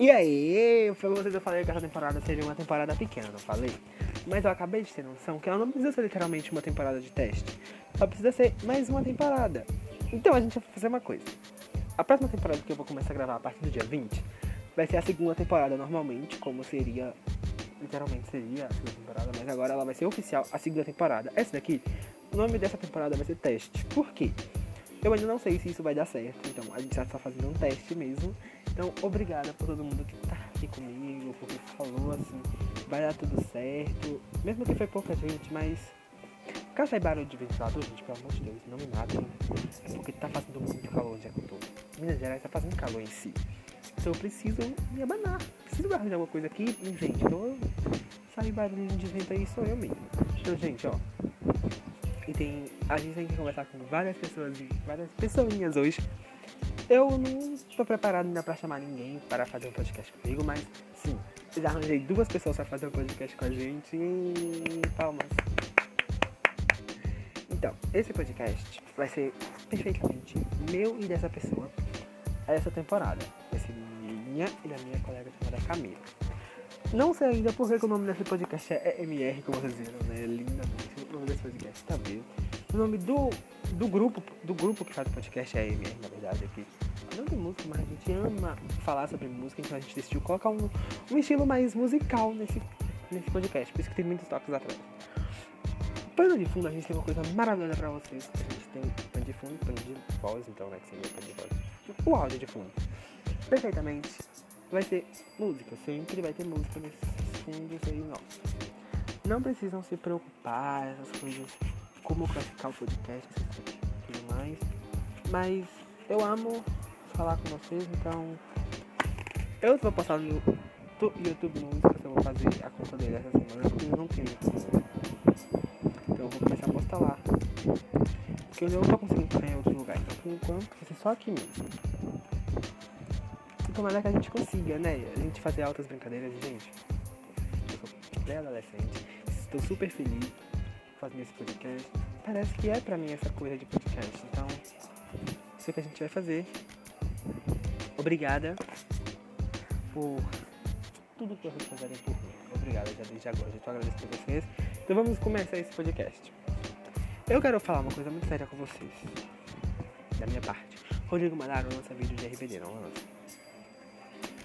E aí, pra vocês eu falei que essa temporada seria uma temporada pequena, não falei? Mas eu acabei de ter noção que ela não precisa ser literalmente uma temporada de teste. Ela precisa ser mais uma temporada. Então a gente vai fazer uma coisa. A próxima temporada que eu vou começar a gravar a partir do dia 20 vai ser a segunda temporada normalmente, como seria. Literalmente seria a segunda temporada, mas agora ela vai ser oficial a segunda temporada. Essa daqui, o nome dessa temporada vai ser teste. Por quê? Eu ainda não sei se isso vai dar certo, então a gente já está fazendo um teste mesmo. Então, obrigada por todo mundo que tá aqui comigo, porque falou assim, vai dar tudo certo. Mesmo que foi pouca gente, mas. Caso sai barulho de ventilador, gente, pelo amor de Deus, não me matem. É porque tá fazendo muito calor onde é que eu tô. Minas Gerais tá fazendo calor em si. Então eu preciso me abanar. Preciso arranjar alguma coisa aqui, gente. Então sai barulho de vento aí, sou eu mesmo. Então, gente, ó. E tem. A gente tem que conversar com várias pessoas várias pessoinhas hoje. Eu não estou preparado ainda para chamar ninguém para fazer um podcast comigo, mas sim, já arranjei duas pessoas para fazer um podcast com a gente. E palmas. Então, esse podcast vai ser perfeitamente meu e dessa pessoa essa temporada. Esse minha e da minha colega chamada Camila. Não sei ainda por que o nome desse podcast é MR, como vocês viram, né? Lindamente. O nome desse podcast tá mesmo. O nome do, do grupo do grupo que faz o podcast é MR, na verdade, aqui. Não tem música, mas a gente ama falar sobre música, então a gente decidiu colocar um, um estilo mais musical nesse, nesse podcast. Por isso que tem muitos toques atrás. Pano de fundo, a gente tem uma coisa maravilhosa pra vocês. A gente tem pano de fundo, pano de voz, então, né? Que seria pano de voz. O áudio de fundo. Perfeitamente. Vai ser música. Sempre vai ter música nesses fundos aí nossos. Não precisam se preocupar, essas coisas. Como classificar o podcast, coisas, tudo mais. Mas eu amo falar com vocês, então. Eu vou passar no YouTube Músicas, eu vou fazer a conta dele essa semana, porque eu não tenho. Então eu vou começar a postar lá. Porque eu não tô conseguindo ficar em outro lugar. Então por enquanto vai ser só aqui mesmo. E tomara que a gente consiga, né? A gente fazer altas brincadeiras, gente. Eu sou pré-adolescente. Estou super feliz fazendo esse podcast. Parece que é pra mim essa coisa de podcast. Então, isso é que a gente vai fazer. Obrigada por tudo que vocês fazerem por mim. Obrigada já desde agora. Já estou agradecendo a vocês. Então vamos começar esse podcast. Eu quero falar uma coisa muito séria com vocês. Da minha parte. Rodrigo Madaro lança vídeo de RBD, não lança.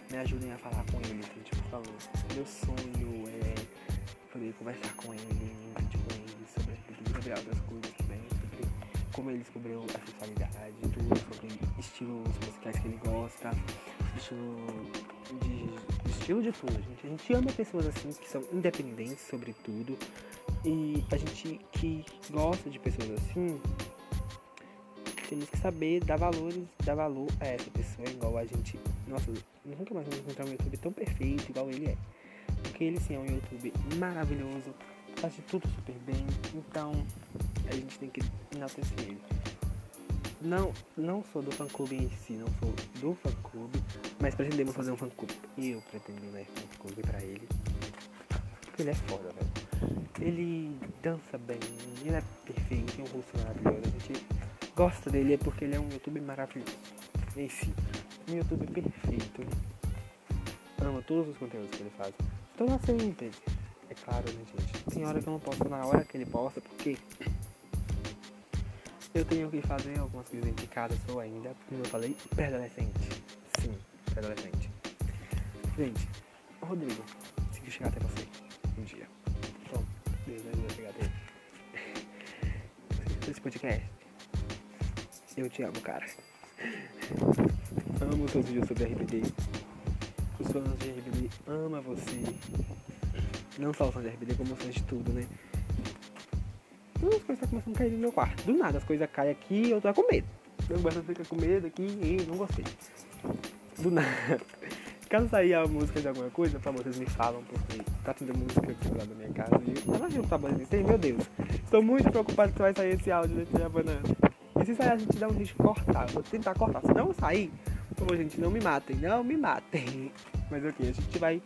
Me ajudem a falar com ele, gente, por favor. Meu sonho é poder conversar com ele, um vídeo sobre outras coisas também, sobre como ele descobriu a sexualidade, tudo, sobre estilos musicais que ele gosta, estilo de, estilo de tudo, gente. A gente ama pessoas assim que são independentes sobre tudo. E a gente que gosta de pessoas assim, temos que saber dar valores, dar valor a essa pessoa igual a gente. Nossa, nunca mais vamos encontrar um YouTube tão perfeito igual ele é. Porque ele sim é um YouTube maravilhoso, faz de tudo super bem, então a gente tem que enaltecer ele. Não, não sou do fã clube em si, não sou do fã clube, mas pretendemos fazer um fã clube. E eu pretendo né, fã clube pra ele. Porque ele é foda, velho. Ele dança bem, ele é perfeito, tem um rosto maravilhoso. A gente gosta dele é porque ele é um YouTube maravilhoso. Em si, um YouTube perfeito. Amo todos os conteúdos que ele faz. Então lá sempre. É claro, né, gente? Tem hora que eu não posto na hora que ele posta, porque eu tenho que fazer algumas coisas em casa, sou ainda, como eu falei, pré-adolescente. Sim, pré-adolescente. Gente, Rodrigo conseguiu chegar até você um dia. Bom, Deus me ajuda a chegar até ele. Esse podcast, eu te amo, cara. Amo seus vídeos sobre RBD. Os fãs de RBD amam você. Não só fãs de RBD, como fãs de tudo, né? As coisas estão começando a cair no meu quarto. Do nada as coisas caem aqui e eu tô com medo. Eu começo a ficar com medo aqui e não gostei. Do nada. Caso sair a música de alguma coisa, favor, vocês me falam, porque tá tendo música aqui lá da minha casa. E imagino que tá bom assim, meu Deus. Tô muito preocupado que vai sair esse áudio desse banana. E se sair, a gente dá um jeito de cortar. Vou tentar cortar. Se não sair, por favor, gente, não me matem. Não me matem. Mas ok, a gente vai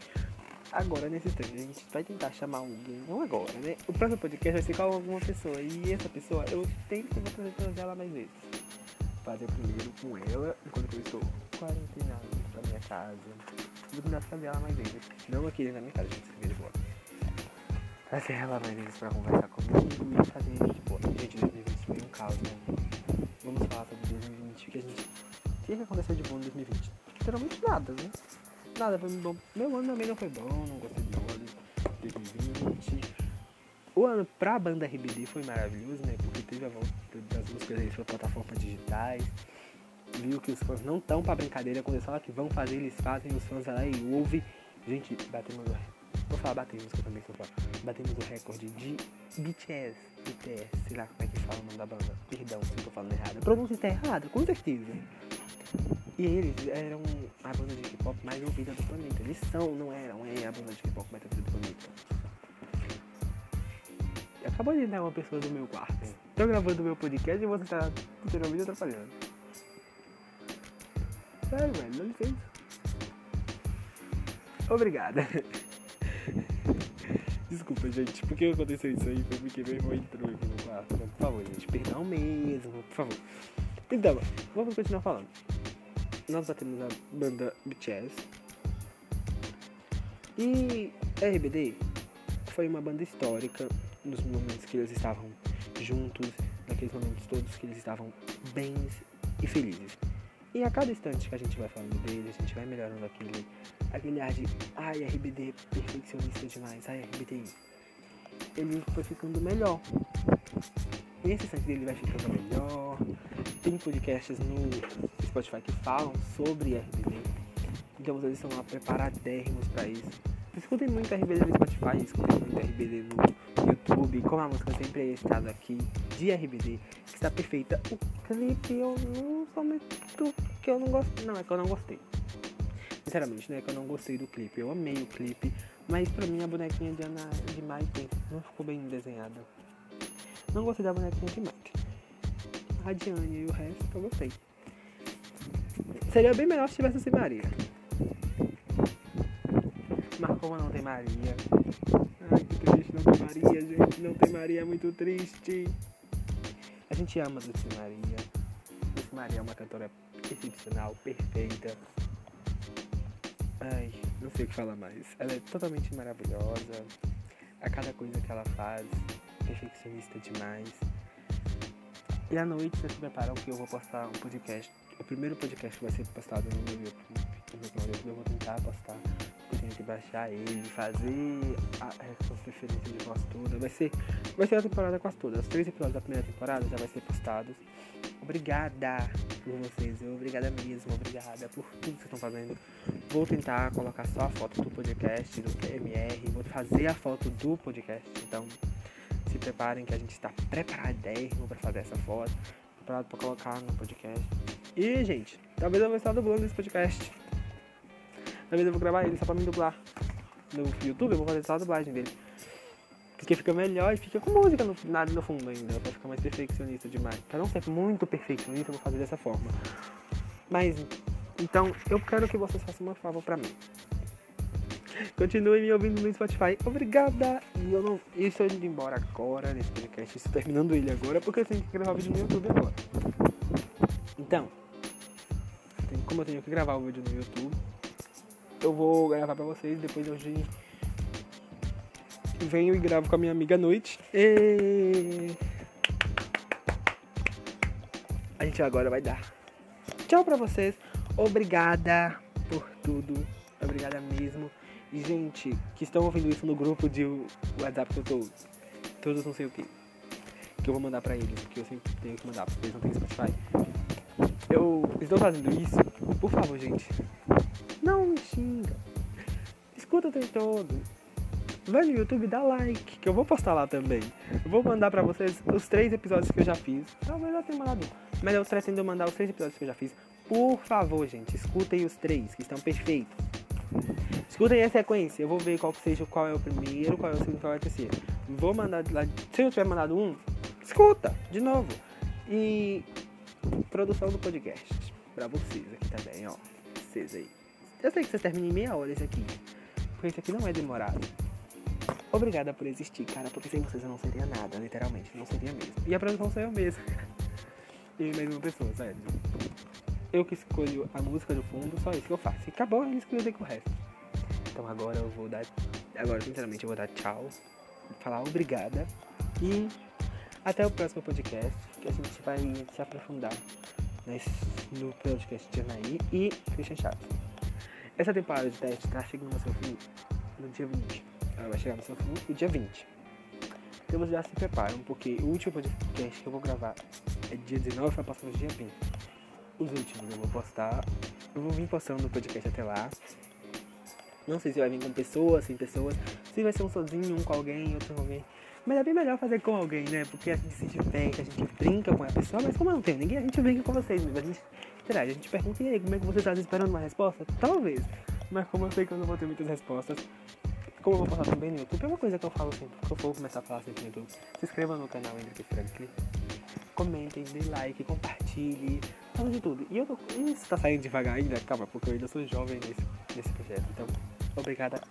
agora nesse instante. A gente vai tentar chamar alguém. Não agora, né? O próximo podcast vai ser com alguma pessoa. E essa pessoa, eu que vou trazer ela mais vezes. fazer primeiro com ela, enquanto eu estou quarentenado pra minha casa. Vou tentar fazer ela mais vezes. Não aqui dentro da minha casa, gente, se de boa. Fazer ela mais vezes pra conversar comigo e fazer, tipo, gente, 2020 foi um caos, né? Vamos falar sobre 2020, o que a gente. O que aconteceu de bom em 2020? Literalmente nada, né? Nada foi bom. Meu ano também não foi bom, não gostei de nada. 2020. O ano pra banda RBD foi maravilhoso, né? Porque teve a volta das músicas aí para plataformas digitais. Viu que os fãs não estão pra brincadeira. Quando eles falam que vão fazer, eles fazem. Os fãs lá e ouvem. Gente, batemos o Vou falar que eu também sou. Batemos o recorde de BTS. BTS, sei lá como é que fala o nome da banda. Perdão se eu tô falando errado. A pronúncia está errada, com certeza. E eles eram a banda de K-pop mais ouvida do planeta. Eles são, não eram, é a banda de K-pop mais ouvida do planeta. Acabou de entrar uma pessoa do meu quarto. Tô gravando meu podcast e você tá literalmente atrapalhando. Sério, velho, não licença. Obrigada. Desculpa, gente, por que aconteceu isso aí? Foi porque meu irmão entrou aqui no quarto. Por favor, gente, perdão mesmo, por favor. Então, vamos continuar falando nós batemos a banda BTS. E RBD foi uma banda histórica nos momentos que eles estavam juntos, naqueles momentos todos que eles estavam bens e felizes. E a cada instante que a gente vai falando dele, a gente vai melhorando aquele, aquele ar de ai RBD perfeccionista demais, ai RBD. Ele foi ficando melhor. E esse instante dele vai ficando melhor. Tem podcasts no Spotify que falam sobre RBD. Então vocês estão lá preparadérrimos para isso. Escutem muito RBD no Spotify, escutem muito RBD no YouTube, como a música sempre é estado aqui, de RBD, que está perfeita. O clipe eu não sou muito que eu não gosto. Não, é que eu não gostei. Sinceramente, não é que eu não gostei do clipe. Eu amei o clipe, mas pra mim a bonequinha de Ana de Mike não ficou bem desenhada. Não gostei da bonequinha de Mike. A Diane e o resto eu gostei. Seria bem melhor se tivesse sem Maria. Como não tem Maria. Ai, que triste, não tem Maria, gente. Não tem Maria, é muito triste. A gente ama Dulce Maria. Dulce Maria é uma cantora excepcional, perfeita. Ai, não sei o que falar mais. Ela é totalmente maravilhosa. A cada coisa que ela faz, perfeccionista demais. E à noite vocês se preparam que eu vou postar um podcast o primeiro podcast vai ser postado no meu YouTube. No meu YouTube eu vou tentar postar. Eu que baixar ele, fazer a, transferência de voz toda. Vai ser, vai ser a temporada quase toda. Os três episódios da primeira temporada já vai ser postados. Obrigada por vocês, obrigada mesmo, obrigada por tudo que vocês estão fazendo. Vou tentar colocar só a foto do podcast, do QMR, vou fazer a foto do podcast, então se preparem que a gente está preparadíssimo para fazer essa foto, preparado para colocar no podcast. E, gente, talvez eu vou estar dublando esse podcast. Talvez eu vou gravar ele só pra me dublar. No YouTube eu vou fazer só a dublagem dele. Porque fica melhor e fica com música no, na, no fundo ainda, pra ficar mais perfeccionista demais. Pra não ser muito perfeccionista, eu vou fazer dessa forma. Mas, então, eu quero que vocês façam uma favor pra mim. Continue me ouvindo no Spotify. Obrigada! E eu não. Estou indo embora agora nesse podcast. Estou terminando ele agora porque eu tenho que gravar vídeo no YouTube agora. Então, como eu tenho que gravar o vídeo no YouTube, eu vou gravar pra vocês, depois eu venho e gravo com a minha amiga à noite. E... A gente agora vai dar tchau pra vocês. Obrigada por tudo. Obrigada mesmo. E, gente, que estão ouvindo isso no grupo de WhatsApp que eu tô. Todos não sei o que. Que eu vou mandar pra eles, porque eu sempre tenho que mandar, porque eles não têm Spotify. Eu estou fazendo isso, por favor, gente. Não me xinga. Escuta o tempo todo. Vai no YouTube, dá like, que eu vou postar lá também. Eu vou mandar pra vocês os três episódios que eu já fiz. Talvez eu tenha mandado mas eu pretendo mandar os três episódios que eu já fiz. Por favor, gente, escutem os três, que estão perfeitos. Escutem a sequência, eu vou ver qual que seja qual é o primeiro, qual é o segundo, qual é o terceiro. Vou mandar lá. Se eu tiver mandado um, escuta de novo. E produção do podcast. Pra vocês aqui também, ó. Vocês aí. Eu sei que vocês terminam em meia hora esse aqui. Porque esse aqui não é demorado. Obrigada por existir, cara. Porque sem vocês eu não seria nada, literalmente. Não seria mesmo. E a produção sou eu mesmo. eu e mais uma pessoa, sério. Eu que escolho a música do fundo, só isso que eu faço. E acabou, eles que eu com o resto. Então agora eu vou dar. Agora, sinceramente, eu vou dar tchau. Falar obrigada. E até o próximo podcast, que a gente vai se aprofundar no podcast de Anaí e Christian Chaves. Essa temporada de teste está chegando no seu fim no dia 20. Ela vai chegar no seu fim no dia 20. Então vocês já se preparam, porque o último podcast que eu vou gravar é dia 19, vai passar no dia 20. Os últimos eu vou postar. Eu vou vir postando no podcast até lá. Não sei se vai vir com pessoas, sem pessoas. Se vai ser um sozinho, um com alguém, outro com alguém. Mas é bem melhor fazer com alguém, né? Porque a gente se diverte, a gente brinca com a pessoa, mas como eu não tenho ninguém, a gente brinca com vocês mesmo. A gente a gente pergunta, e aí, como é que você está esperando uma resposta? Talvez. Mas como eu sei que eu não vou ter muitas respostas, como eu vou postar também no YouTube, é uma coisa que eu falo sempre, que eu vou começar a falar sempre no YouTube. Se inscreva no canal Henrique Franklin. Comentem, dê like, compartilhe, fala de tudo. E eu tô. Isso tá saindo devagar ainda, calma, porque eu ainda sou jovem nesse, nesse projeto. Então, obrigada.